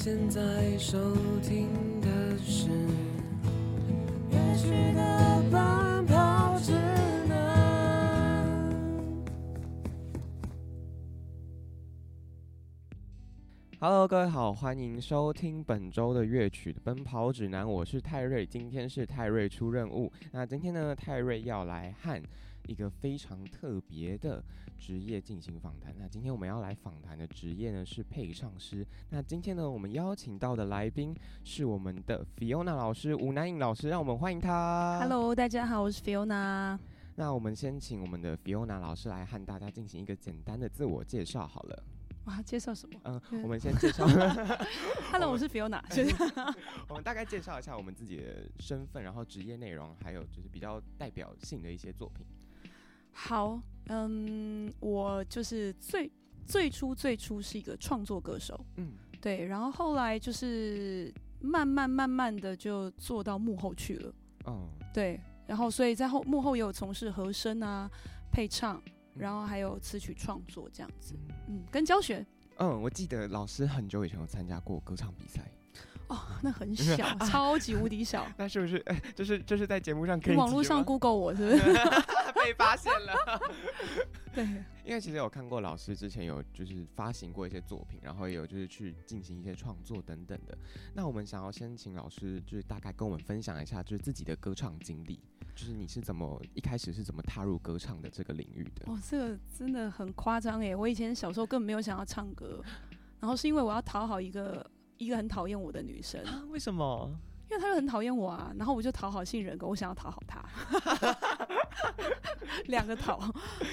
现在收听的是乐曲的奔跑指南。Hello，各位好，欢迎收听本周的乐曲奔跑指南，我是泰瑞，今天是泰瑞出任务。那今天呢，泰瑞要来和一个非常特别的职业进行访谈。那今天我们要来访谈的职业呢是配唱师。那今天呢，我们邀请到的来宾是我们的 Fiona 老师吴南颖老师，让我们欢迎他。Hello，大家好，我是 Fiona。那我们先请我们的 Fiona 老师来和大家进行一个简单的自我介绍好了。哇，介绍什么嗯，嗯我们先介绍？Hello，我是 Fiona。我们大概介绍一下我们自己的身份，然后职业内容，还有就是比较代表性的一些作品。好，嗯，我就是最最初最初是一个创作歌手，嗯，对，然后后来就是慢慢慢慢的就做到幕后去了，嗯，对，然后所以在后幕后也有从事和声啊、配唱，然后还有词曲创作这样子，嗯，跟教学。嗯，我记得老师很久以前有参加过歌唱比赛，哦，那很小，超级无敌小。那是不是？哎、就是就是在节目上可以网络上 Google 我是不是？被发现了。对，因为其实有看过老师之前有就是发行过一些作品，然后也有就是去进行一些创作等等的。那我们想要先请老师就是大概跟我们分享一下就是自己的歌唱经历，就是你是怎么一开始是怎么踏入歌唱的这个领域的？哦，这个真的很夸张耶！我以前小时候根本没有想要唱歌，然后是因为我要讨好一个一个很讨厌我的女生，啊，为什么？因为他就很讨厌我啊，然后我就讨好性人格，我想要讨好他，两个讨。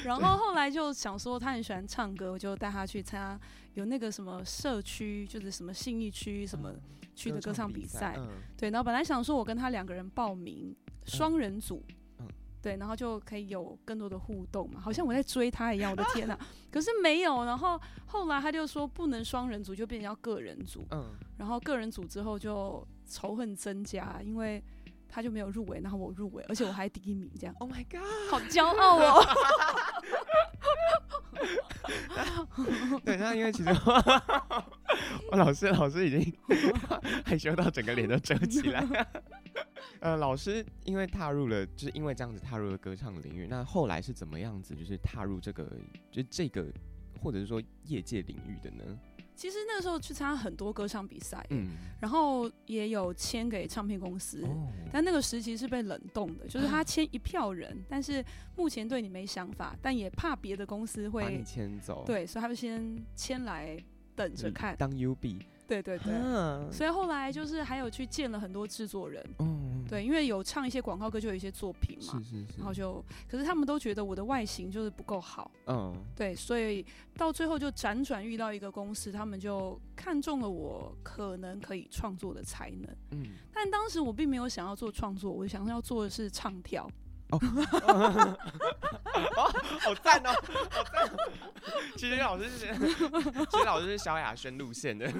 然后后来就想说他很喜欢唱歌，我就带他去参加有那个什么社区，就是什么信义区什么区的歌唱比赛，嗯，对。然后本来想说我跟他两个人报名双人组，嗯对，然后就可以有更多的互动嘛，好像我在追他一样，我的天哪！可是没有，然后后来他就说不能双人组，就变成要个人组，嗯，然后个人组之后就仇恨增加，因为他就没有入围，然后我入围，而且我还第一名，这样 Oh my god！好骄傲哦。对，那因为其实我 老师老师已经害羞到整个脸都遮起来。呃，老师因为踏入了，就是因为这样子踏入了歌唱领域，那后来是怎么样子，就是踏入这个，就是这个，或者是说业界领域的呢？其实那个时候去参加很多歌唱比赛，嗯，然后也有签给唱片公司。哦，但那个时期是被冷冻的，就是他签一票人，但是目前对你没想法，但也怕别的公司把你会牵走，，对，所以他就先签来等着看。当 UB，对对对，嗯，所以后来就是还有去见了很多制作人，嗯，对，因为有唱一些广告歌，就有一些作品嘛是，是是，然后就，可是他们都觉得我的外形就是不够好，嗯，对，所以到最后就辗转遇到一个公司，他们就看中了我可能可以创作的才能，嗯，但当时我并没有想要做创作，我想要做的是唱跳，哦 好赞哦，好赞哦！其实老师是，其实老师是萧亚轩路线的，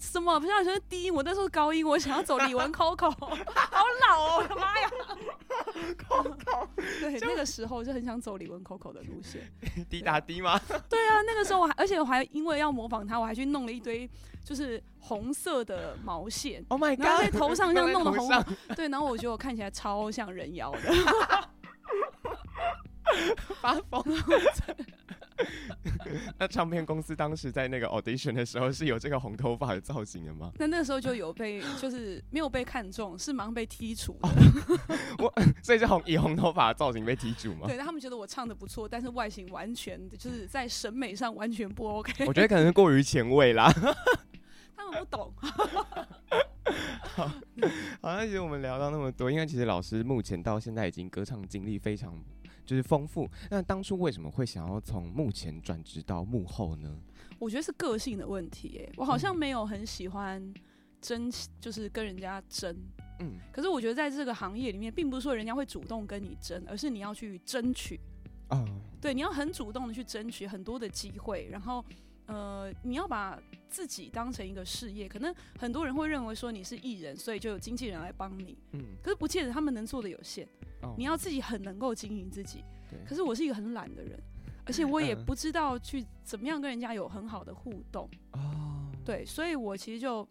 什么不是说低音，我那时候高音，我想要走李玟 Coco，好老哦，我的妈呀！Coco，对，那个时候就很想走李玟 Coco 的路线。滴答滴吗？对啊，那个时候我还，而且我还因为要模仿他，我还去弄了一堆就是红色的毛线，Oh my god！然后在头上像弄的红对，然后我觉得我看起来超像人妖的。发疯。那唱片公司当时在那个 audition 的时候是有这个红头发的造型的吗？那那时候就有被，就是没有被看中，是马上被剔除的。所以是红以红头发的造型被剔除吗？对，他们觉得我唱的不错，但是外形完全就是在审美上完全不 OK，我觉得可能是过于前卫啦。他们不懂。好，那其实我们聊到那么多，因为其实老师目前到现在已经歌唱经历非常就是丰富。那当初为什么会想要从幕前转职到幕后呢？我觉得是个性的问题，哎，我好像没有很喜欢争，就是跟人家争。嗯，可是我觉得在这个行业里面，并不是说人家会主动跟你争，而是你要去争取。哦，对，你要很主动的去争取很多的机会，然后呃，你要把自己当成一个事业。可能很多人会认为说你是艺人，所以就有经纪人来帮你，嗯，可是不见得他们能做的有限。哦你要自己很能够经营自己。可是我是一个很懒的人，而且我也嗯不知道去怎么样跟人家有很好的互动。哦，对，所以我其实就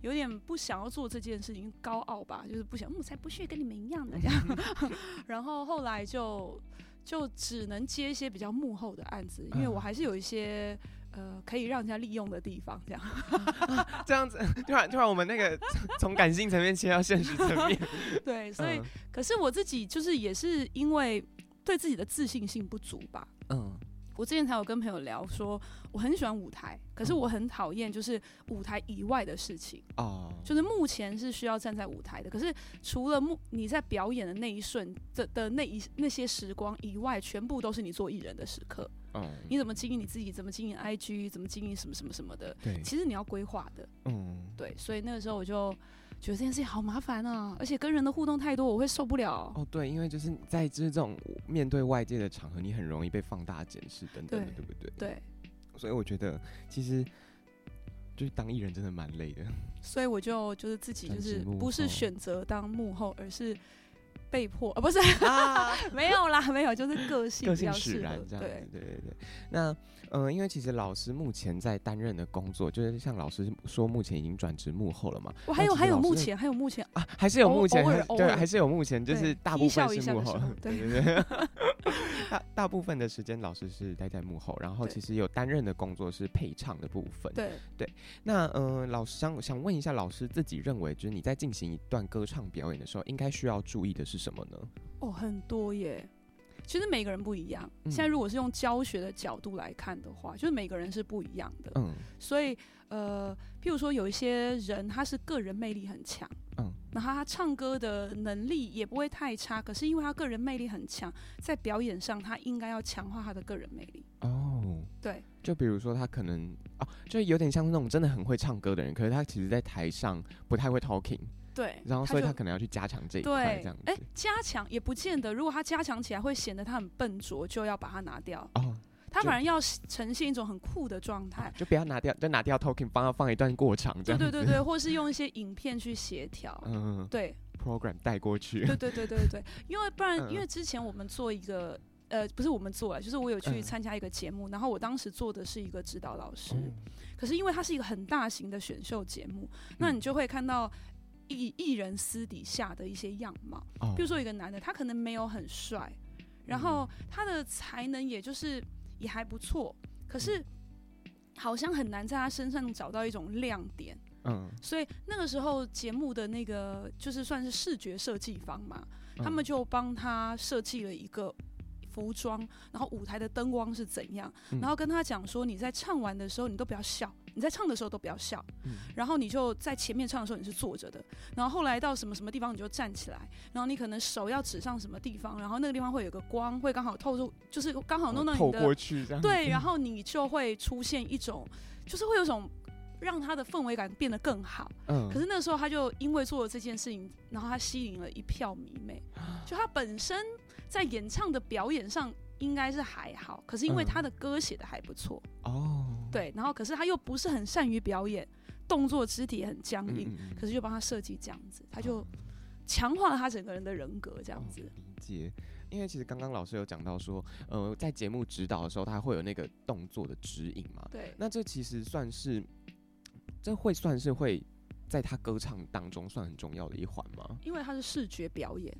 有点不想要做这件事情，高傲吧，就是不想，我才不屑跟你们一样的这样。然后后来就就只能接一些比较幕后的案子，因为我还是有一些呃可以让人家利用的地方，这样。这样子，突然突然我们那个从感性层面切到现实层面。对，所以可是我自己就是也是因为对自己的自信心不足吧。嗯。我之前才有跟朋友聊说，我很喜欢舞台，可是我很讨厌就是舞台以外的事情。哦，就是目前是需要站在舞台的，可是除了目你在表演的那一瞬的的那一那些时光以外，全部都是你做艺人的时刻。嗯，你怎么经营你自己？怎么经营 IG？怎么经营什么什么什么的？对，其实你要规划的。嗯，对，所以那个时候我就。觉得这件事情好麻烦啊，而且跟人的互动太多，我会受不了。哦，对，因为就是在就是这种面对外界的场合，你很容易被放大检视等等的，对不对？对。所以我觉得其实就是当艺人真的蛮累的。所以我就就是自己就是不是选择当幕后，而是被迫啊，不是啊，没有啦，没有，就是个性个性使然这样子。对对对对，那。嗯，因为其实老师目前在担任的工作，就是像老师说，目前已经转职幕后了嘛。我还有还有目前还有目前啊，还是有目前对，还是有目前，就是大部分是幕后。对对对。大大部分的时间，老师是待在幕后，然后其实有担任的工作是配唱的部分。对对。那嗯，老师想想问一下，老师自己认为，就是你在进行一段歌唱表演的时候，应该需要注意的是什么呢？哦，很多耶。其实每个人不一样。现在如果是用教学的角度来看的话，就是每个人是不一样的。嗯，所以呃，譬如说有一些人他是个人魅力很强，嗯，那他唱歌的能力也不会太差，可是因为他个人魅力很强，在表演上他应该要强化他的个人魅力。哦，对，就比如说他可能哦，就有点像那种真的很会唱歌的人，可是他其实在台上不太会 talking。对，然后所以他可能要去加强这一块，这样。哎，加强也不见得，如果他加强起来会显得他很笨拙，就要把它拿掉。哦，他反而要呈现一种很酷的状态，就不要拿掉，就拿掉 talking，帮他放一段过场，对对对对，或是用一些影片去协调，嗯，对，program 带过去，对对对对对，因为不然，因为之前我们做一个，呃，不是我们做了，就是我有去参加一个节目，然后我当时做的是一个指导老师，可是因为它是一个很大型的选秀节目，那你就会看到。艺艺人私底下的一些样貌，比如说一个男的，他可能没有很帅，然后他的才能也就是也还不错，可是好像很难在他身上找到一种亮点。嗯，所以那个时候节目的那个就是算是视觉设计方嘛，他们就帮他设计了一个服装，然后舞台的灯光是怎样，然后跟他讲说，你在唱完的时候，你都不要笑。你在唱的时候都不要笑，然后你就在前面唱的时候你是坐着的，然后后来到什么什么地方你就站起来，然后你可能手要指上什么地方，然后那个地方会有个光会刚好透出，就是刚好弄到你的，对，然 后你就会出现一种，就是会有种让他的氛围感变得更好。嗯，可是那个时候他就因为做了这件事情，然后他吸引了一票迷妹，就他本身在演唱的表演上。应该是还好，可是因为他的歌写的还不错哦，对，然后可是他又不是很善于表演，动作肢体也很僵硬，可是就帮他设计这样子，他就强化了他整个人的人格这样子。理解，因为其实刚刚老师有讲到说，呃，在节目指导的时候，他会有那个动作的指引嘛？对，那这其实算是，这会算是会在他歌唱当中算很重要的一环吗？因为他是视觉表演。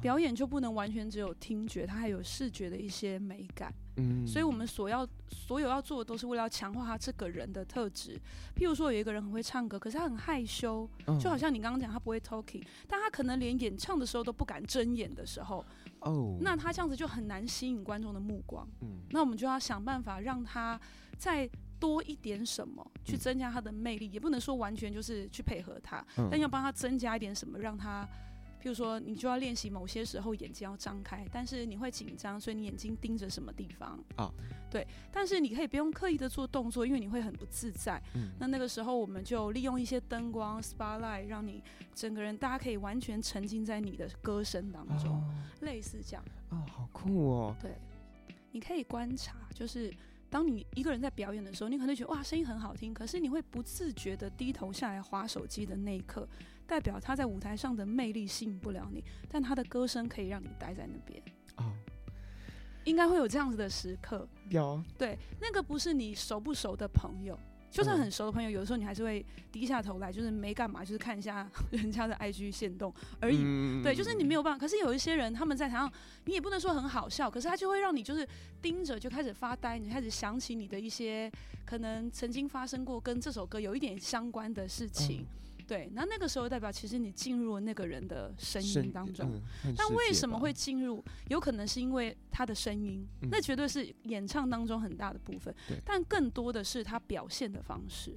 表演就不能完全只有听觉，它还有视觉的一些美感。嗯，所以我们所要所有要做的都是为了要强化他这个人的特质。譬如说，有一个人很会唱歌，可是他很害羞，就好像你刚刚讲他不会 talking，但他可能连演唱的时候都不敢睁眼的时候，哦，那他这样子就很难吸引观众的目光。嗯，那我们就要想办法让他再多一点什么，去增加他的魅力，也不能说完全就是去配合他，但要帮他增加一点什么，让他。譬如说，你就要练习某些时候眼睛要张开，但是你会紧张，所以你眼睛盯着什么地方啊？对，但是你可以不用刻意的做动作，因为你会很不自在。嗯，那那个时候我们就利用一些灯光 spotlight，让你整个人大家可以完全沉浸在你的歌声当中，类似这样。哦，好酷哦！对，你可以观察，就是当你一个人在表演的时候，你可能觉得哇声音很好听，可是你会不自觉的低头下来划手机的那一刻。代表他在舞台上的魅力吸引不了你，但他的歌声可以让你待在那边。哦，应该会有这样子的时刻。有。对，那个不是你熟不熟的朋友，就算很熟的朋友，有的时候你还是会低下头来，就是没干嘛，就是看一下 人家的 IG 线动而已。对，就是你没有办法。可是有一些人他们在台上，你也不能说很好笑，可是他就会让你就是盯着，就开始发呆，你开始想起你的一些可能曾经发生过跟这首歌有一点相关的事情。对，那那个时候代表其实你进入了那个人的声音当中，但为什么会进入？有可能是因为他的声音，那绝对是演唱当中很大的部分，但更多的是他表现的方式。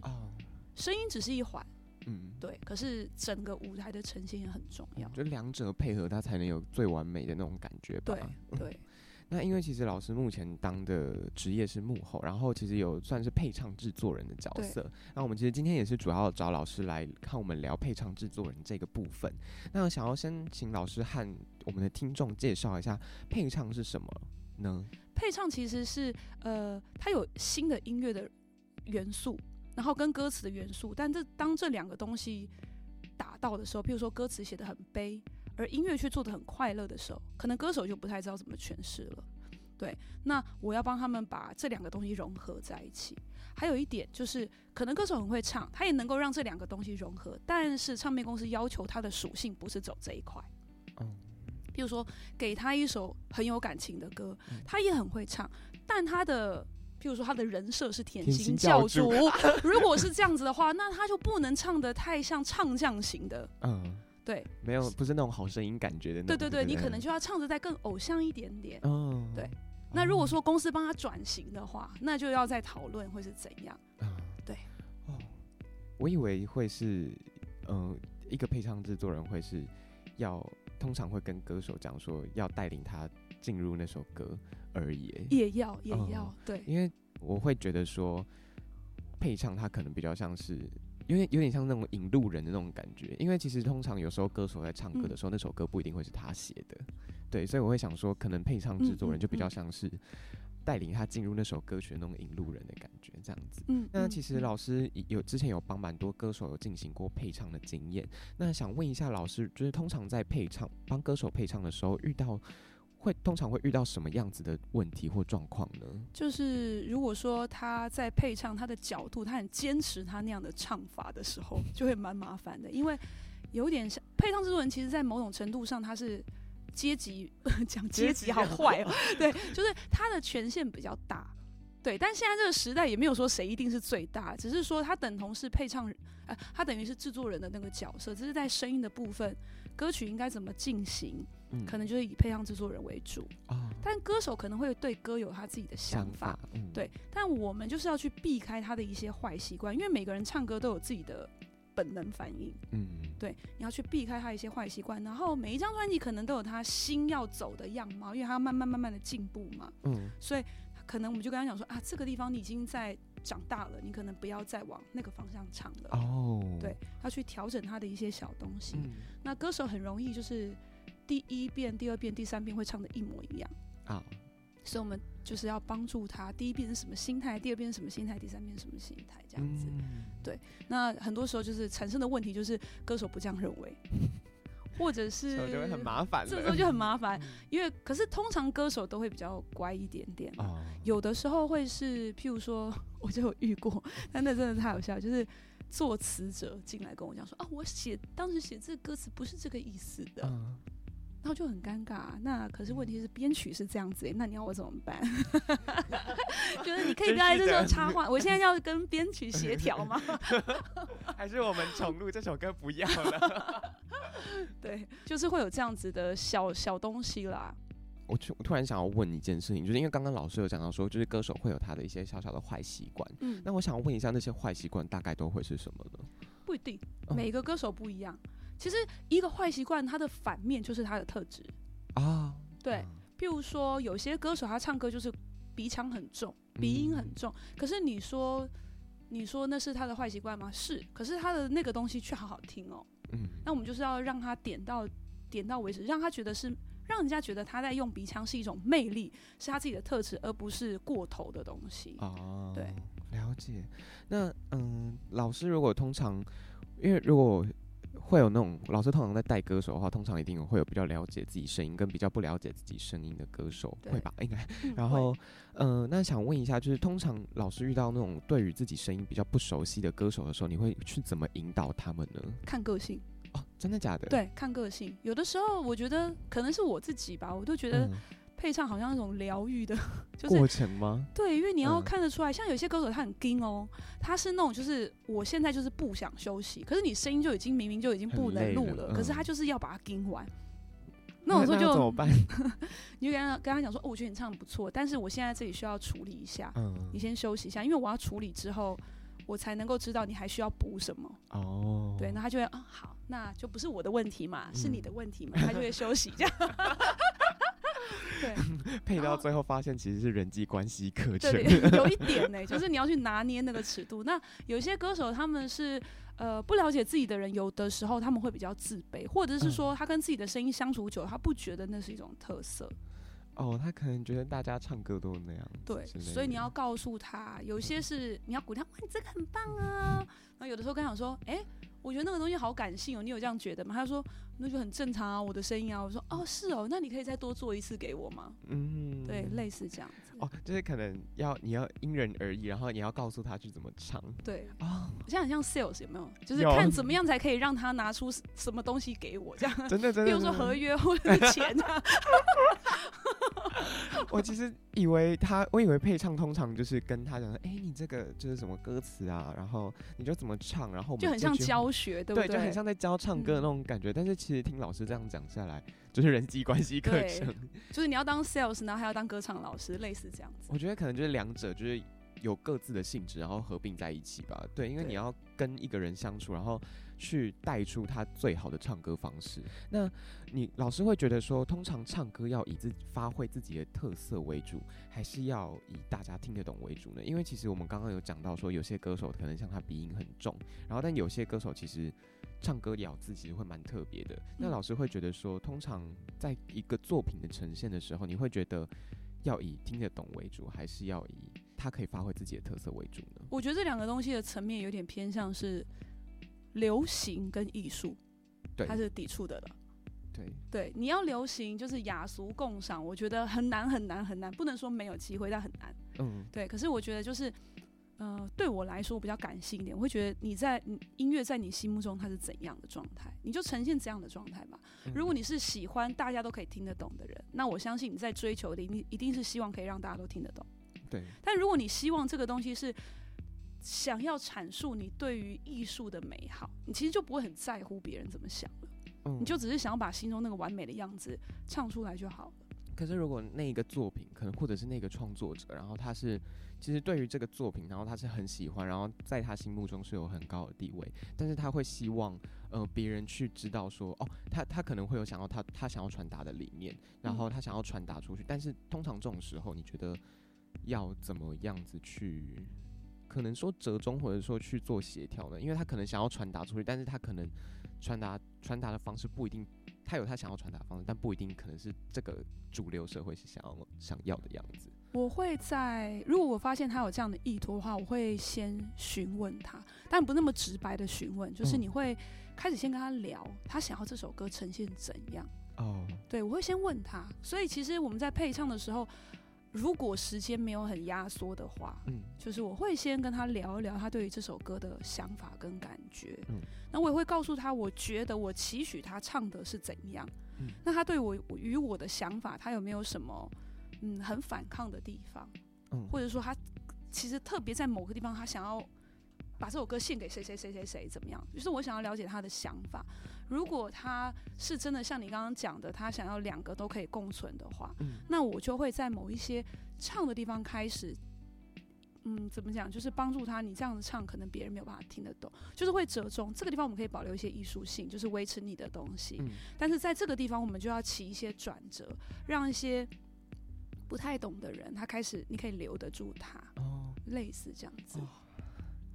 声音只是一环，嗯，对。可是整个舞台的呈现也很重要，就两者配合，他才能有最完美的那种感觉吧。对对。那因为其实老师目前当的职业是幕后，然后其实有算是配唱制作人的角色。那我们其实今天也是主要找老师来看我们聊配唱制作人这个部分。那想要先请老师和我们的听众介绍一下配唱是什么呢？配唱其实是呃，它有新的音乐的元素，然后跟歌词的元素。但这当这两个东西打到的时候，譬如说歌词写的很悲。而音乐却做得很快乐的时候，可能歌手就不太知道怎么诠释了。对，那我要帮他们把这两个东西融合在一起。还有一点就是，可能歌手很会唱，他也能够让这两个东西融合，但是唱片公司要求他的属性不是走这一块。嗯，比如说给他一首很有感情的歌，他也很会唱，但他的，譬如说他的人设是甜心教主，如果是这样子的话，那他就不能唱的太像唱将型的。嗯。对，没有，不是那种好声音感觉的。对对对，你可能就要唱的再更偶像一点点。嗯，对。那如果说公司帮他转型的话，那就要再讨论会是怎样。嗯，对。哦，我以为会是，嗯，一个配唱制作人会是要通常会跟歌手讲说要带领他进入那首歌而已。也要，也要，对。因为我会觉得说配唱他可能比较像是。有点有点像那种引路人的那种感觉，因为其实通常有时候歌手在唱歌的时候，那首歌不一定会是他写的，对，所以我会想说，可能配唱制作人就比较像是带领他进入那首歌曲的那种引路人的感觉，这样子。嗯，那其实老师有之前有帮蛮多歌手有进行过配唱的经验，那想问一下老师，就是通常在配唱帮歌手配唱的时候遇到。会通常会遇到什么样子的问题或状况呢？就是如果说他在配唱他的角度，他很坚持他那样的唱法的时候，就会蛮麻烦的。因为有点像配唱制作人，其实在某种程度上他是阶级 讲阶级好坏哦，对，就是他的权限比较大，对。但现在这个时代也没有说谁一定是最大，只是说他等同是配唱，呃，他等于是制作人的那个角色，只是在声音的部分，歌曲应该怎么进行。可能就是以配唱制作人为主啊，但歌手可能会对歌有他自己的想法，对。但我们就是要去避开他的一些坏习惯，因为每个人唱歌都有自己的本能反应，嗯，对。你要去避开他一些坏习惯，然后每一张专辑可能都有他心要走的样貌，因为他要慢慢慢慢的进步嘛，嗯。所以可能我们就跟他讲说啊，这个地方你已经在长大了，你可能不要再往那个方向唱了哦。对，要去调整他的一些小东西。那歌手很容易就是。第一遍、第二遍、第三遍会唱的一模一样啊，所以我们就是要帮助他。第一遍是什么心态？第二遍是什么心态？第三遍什么心态？这样子，对。那很多时候就是产生的问题，就是歌手不这样认为，或者是就会很麻烦。这时候就很麻烦，因为可是通常歌手都会比较乖一点点啊。有的时候会是，譬如说，我就有遇过，但那真的太好笑，就是作词者进来跟我讲说啊，我写当时写这个歌词不是这个意思的。然后就很尴尬，那可是问题是编曲是这样子，那你要我怎么办？就是你可以不要在这时候插话，我现在要跟编曲协调吗？还是我们重录这首歌不要了？对，就是会有这样子的小小东西啦。我突突然想要问一件事情，就是因为刚刚老师有讲到说，就是歌手会有他的一些小小的坏习惯，嗯，那我想问一下，那些坏习惯大概都会是什么呢？不一定，每个歌手不一样。其实一个坏习惯，它的反面就是它的特质啊。对，譬如说有些歌手他唱歌就是鼻腔很重，鼻音很重。可是你说，你说那是他的坏习惯吗？是。可是他的那个东西却好好听哦。嗯。那我们就是要让他点到点到为止，让他觉得是让人家觉得他在用鼻腔是一种魅力，是他自己的特质，而不是过头的东西。哦，对，了解。那嗯，老师如果通常因为如果会有那种老师通常在带歌手的话，通常一定会有比较了解自己声音跟比较不了解自己声音的歌手，会吧？应该。然后，嗯，那想问一下，就是通常老师遇到那种对于自己声音比较不熟悉的歌手的时候，你会去怎么引导他们呢？看个性哦，真的假的？对，看个性。有的时候我觉得可能是我自己吧，我都觉得。配唱好像那种疗愈的，就是过程吗？对，因为你要看得出来，像有些歌手他很惊哦，他是那种就是我现在就是不想休息，可是你声音就已经明明就已经不能录了，可是他就是要把它惊完。那我说就怎么办？你就跟他跟他讲说，哦，我觉得你唱的不错，但是我现在这里需要处理一下，嗯，你先休息一下，因为我要处理之后，我才能够知道你还需要补什么。哦，对，那他就会啊，好，那就不是我的问题嘛，是你的问题嘛，他就会休息这样。对，配到最后发现其实是人际关系课 程，有一点呢，就是你要去拿捏那个尺度。那有些歌手他们是呃不了解自己的人，有的时候他们会比较自卑，或者是说他跟自己的声音相处久，他不觉得那是一种特色。哦，他可能觉得大家唱歌都那样。对，所以你要告诉他，有些是你要鼓励他，哇，你这个很棒啊。然后有的时候跟他说，哎。我觉得那个东西好感性哦，你有这样觉得吗？他说那就很正常啊，我的声音啊。我说哦是哦，那你可以再多做一次给我吗？嗯，对，类似这样子。哦，就是可能要你要因人而异，然后你要告诉他去怎么唱。对啊，像很像 sales 有没有？就是看怎么样才可以让他拿出什么东西给我这样。真的真的。比如说合约或者是钱啊。我其实以为他，我以为配唱通常就是跟他讲说，哎，你这个就是什么歌词啊，然后你就怎么唱，然后就很像教学，对不对？就很像在教唱歌的那种感觉。但是其实听老师这样讲下来，就是人际关系课程，就是你要当 sales，然后还要当歌唱老师，类似这样子。我觉得可能就是两者就是有各自的性质，然后合并在一起吧。对，因为你要跟一个人相处，然后。去带出他最好的唱歌方式。那你老师会觉得说，通常唱歌要以自发挥自己的特色为主，还是要以大家听得懂为主呢？因为其实我们刚刚有讲到说，有些歌手可能像他鼻音很重，然后但有些歌手其实唱歌咬字其实会蛮特别的。那老师会觉得说，通常在一个作品的呈现的时候，你会觉得要以听得懂为主，还是要以他可以发挥自己的特色为主呢？我觉得这两个东西的层面有点偏向是。流行跟艺术，对它是抵触的了。对对，你要流行就是雅俗共赏，我觉得很难很难很难，不能说没有机会，但很难。嗯，对。可是我觉得就是，呃，对我来说我比较感性一点，我会觉得你在音乐在你心目中它是怎样的状态，你就呈现这样的状态吧。如果你是喜欢大家都可以听得懂的人，那我相信你在追求的一定一定是希望可以让大家都听得懂。对。但如果你希望这个东西是。想要阐述你对于艺术的美好，你其实就不会很在乎别人怎么想了。嗯，你就只是想要把心中那个完美的样子唱出来就好了。可是如果那一个作品，可能或者是那个创作者，然后他是其实对于这个作品，然后他是很喜欢，然后在他心目中是有很高的地位，但是他会希望呃别人去知道说，哦，他他可能会有想要他他想要传达的理念，然后他想要传达出去，但是通常这种时候，你觉得要怎么样子去？可能说折中，或者说去做协调呢，因为他可能想要传达出去，但是他可能传达传达的方式不一定，他有他想要传达方式，但不一定可能是这个主流社会是想要想要的样子。我会在如果我发现他有这样的意图的话，我会先询问他，但不那么直白的询问，就是你会开始先跟他聊，他想要这首歌呈现怎样。哦，对，我会先问他，所以其实我们在配唱的时候。如果时间没有很压缩的话，嗯，就是我会先跟他聊一聊他对于这首歌的想法跟感觉，嗯，那我也会告诉他，我觉得我期许他唱的是怎样，嗯，那他对我与我的想法，他有没有什么嗯很反抗的地方，嗯，或者说他其实特别在某个地方他想要。把这首歌献给谁谁谁谁谁怎么样？就是我想要了解他的想法。如果他是真的像你刚刚讲的，他想要两个都可以共存的话，那我就会在某一些唱的地方开始，嗯，怎么讲？就是帮助他。你这样子唱，可能别人没有办法听得懂。就是会折中这个地方，我们可以保留一些艺术性，就是维持你的东西。但是在这个地方，我们就要起一些转折，让一些不太懂的人，他开始，你可以留得住他。哦，类似这样子。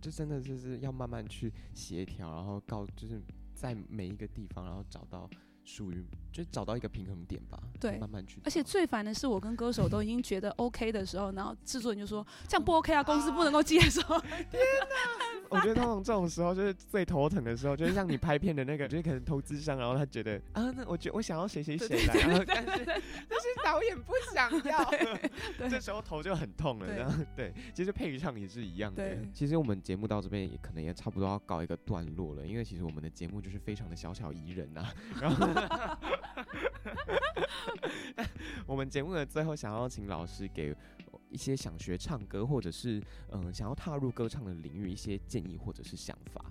就真的就是要慢慢去协调，然后告就是在每一个地方，然后找到属于就找到一个平衡点吧。对，慢慢去。而且最烦的是，我跟歌手都已经觉得 OK 的时候，然后制作人就说这样不 OK 啊，公司不能够接受。天哪，我觉得通常这种时候就是最头疼的时候，就是让你拍片的那个，就是可能投资商，然后他觉得啊，那我觉我想要谁谁谁来，然后但是但是导演不想要，这时候头就很痛了。然后对，其实配唱也是一样的。其实我们节目到这边也可能也差不多要告一个段落了，因为其实我们的节目就是非常的小巧宜人呐。然后 我们节目的最后想要请老师给。一些想学唱歌，或者是嗯想要踏入歌唱的领域，一些建议或者是想法。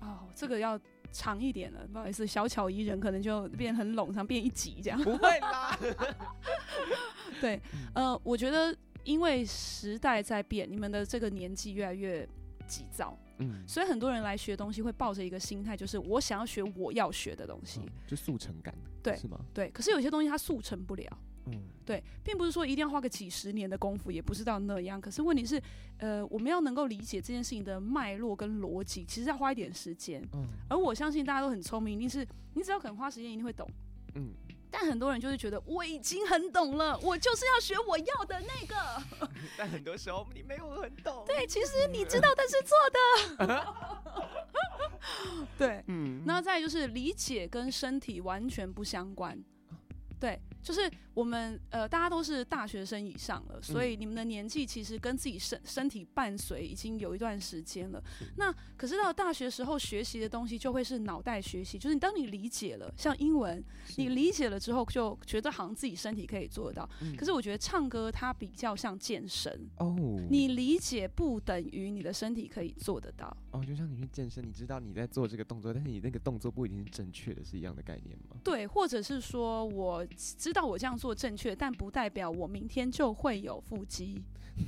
哦，这个要长一点了，不好意思，小巧宜人可能就变很冗长，变一集这样。不会啦。对，呃，我觉得因为时代在变，你们的这个年纪越来越急躁，嗯，所以很多人来学东西会抱着一个心态，就是我想要学我要学的东西，就速成感，对，是吗？对，可是有些东西它速成不了。嗯，对，并不是说一定要花个几十年的功夫，也不是到那样。可是问题是，呃，我们要能够理解这件事情的脉络跟逻辑，其实要花一点时间。嗯，而我相信大家都很聪明，一定是你只要肯花时间，一定会懂。嗯，但很多人就是觉得我已经很懂了，我就是要学我要的那个。但很多时候你没有很懂。对，其实你知道，但是错的。对，嗯，那再就是理解跟身体完全不相关。对。就是我们呃，大家都是大学生以上了，所以你们的年纪其实跟自己身身体伴随已经有一段时间了。那可是到大学时候学习的东西就会是脑袋学习，就是你当你理解了，像英文，你理解了之后就觉得好像自己身体可以做得到。可是我觉得唱歌它比较像健身哦，你理解不等于你的身体可以做得到哦。就像你去健身，你知道你在做这个动作，但是你那个动作不一定是正确的，是一样的概念吗？对，或者是说我知。道我这样做正确，但不代表我明天就会有腹肌。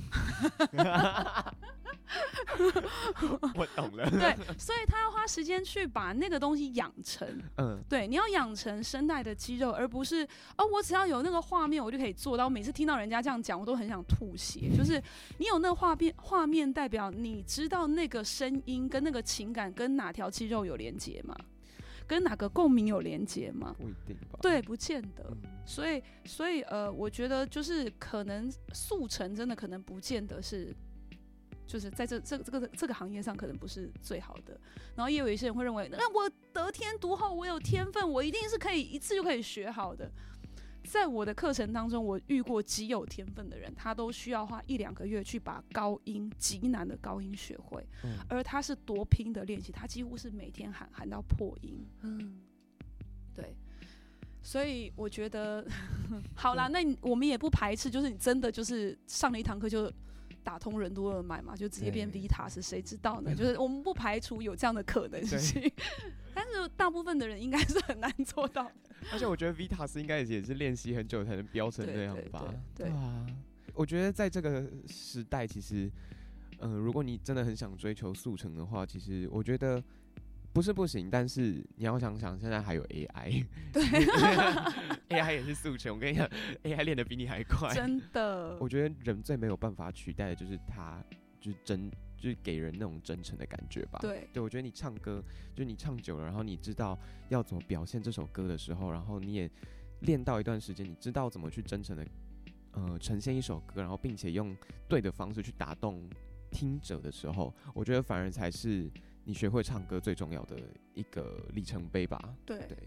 我懂了。对，所以他要花时间去把那个东西养成。嗯，对，你要养成声带的肌肉，而不是哦，我只要有那个画面，我就可以做到。每次听到人家这样讲，我都很想吐血。就是你有那个画面，画面代表你知道那个声音跟那个情感跟哪条肌肉有连接吗？跟哪个共鸣有连接吗？不一定吧。对，不见得。所以，所以，呃，我觉得就是可能速成真的可能不见得是，就是在这这这个这个行业上可能不是最好的。然后也有一些人会认为，那我得天独厚，我有天分，我一定是可以一次就可以学好的。在我的课程当中，我遇过极有天分的人，他都需要花一两个月去把高音极难的高音学会，而他是多拼的练习，他几乎是每天喊喊到破音。嗯，对，所以我觉得 好啦，那我们也不排斥，就是你真的就是上了一堂课就打通任督二脉嘛，就直接变 Vita 是谁知道呢？就是我们不排除有这样的可能性，但是大部分的人应该是很难做到。而且我觉得 Vitas 应该也是练习很久才能飙成这样吧？对啊，我觉得在这个时代，其实，嗯，如果你真的很想追求速成的话，其实我觉得不是不行，但是你要想想，现在还有 AI，对，AI 也是速成。我跟你讲，AI 练的比你还快，真的。我觉得人最没有办法取代的就是他，就是真。就是给人那种真诚的感觉吧。对，对我觉得你唱歌，就你唱久了，然后你知道要怎么表现这首歌的时候，然后你也练到一段时间，你知道怎么去真诚的，呃，呈现一首歌，然后并且用对的方式去打动听者的时候，我觉得反而才是你学会唱歌最重要的一个里程碑吧。对对。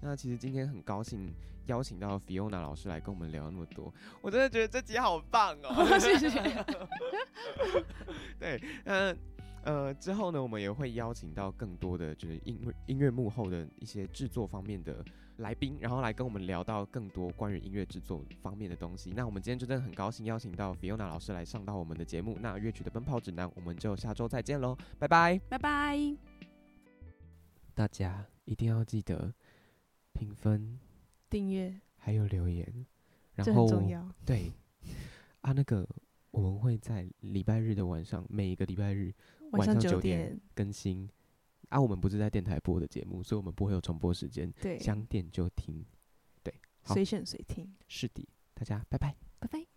那其实今天很高兴邀请到 Fiona 老师来跟我们聊那么多，我真的觉得这集好棒哦！谢谢。对，嗯呃，之后呢，我们也会邀请到更多的就是音乐音乐幕后的一些制作方面的来宾，然后来跟我们聊到更多关于音乐制作方面的东西。那我们今天就真的很高兴邀请到 Fiona 老师来上到我们的节目。那乐曲的奔跑指南，我们就下周再见喽，拜拜，拜拜。大家一定要记得。评分、订阅还有留言，然后。对啊，那个我们会在礼拜日的晚上，每一个礼拜日晚上九点更新。啊，我们不是在电台播的节目，所以我们不会有重播时间。对，想点就听。对，随选随听。是的，大家拜拜，拜拜。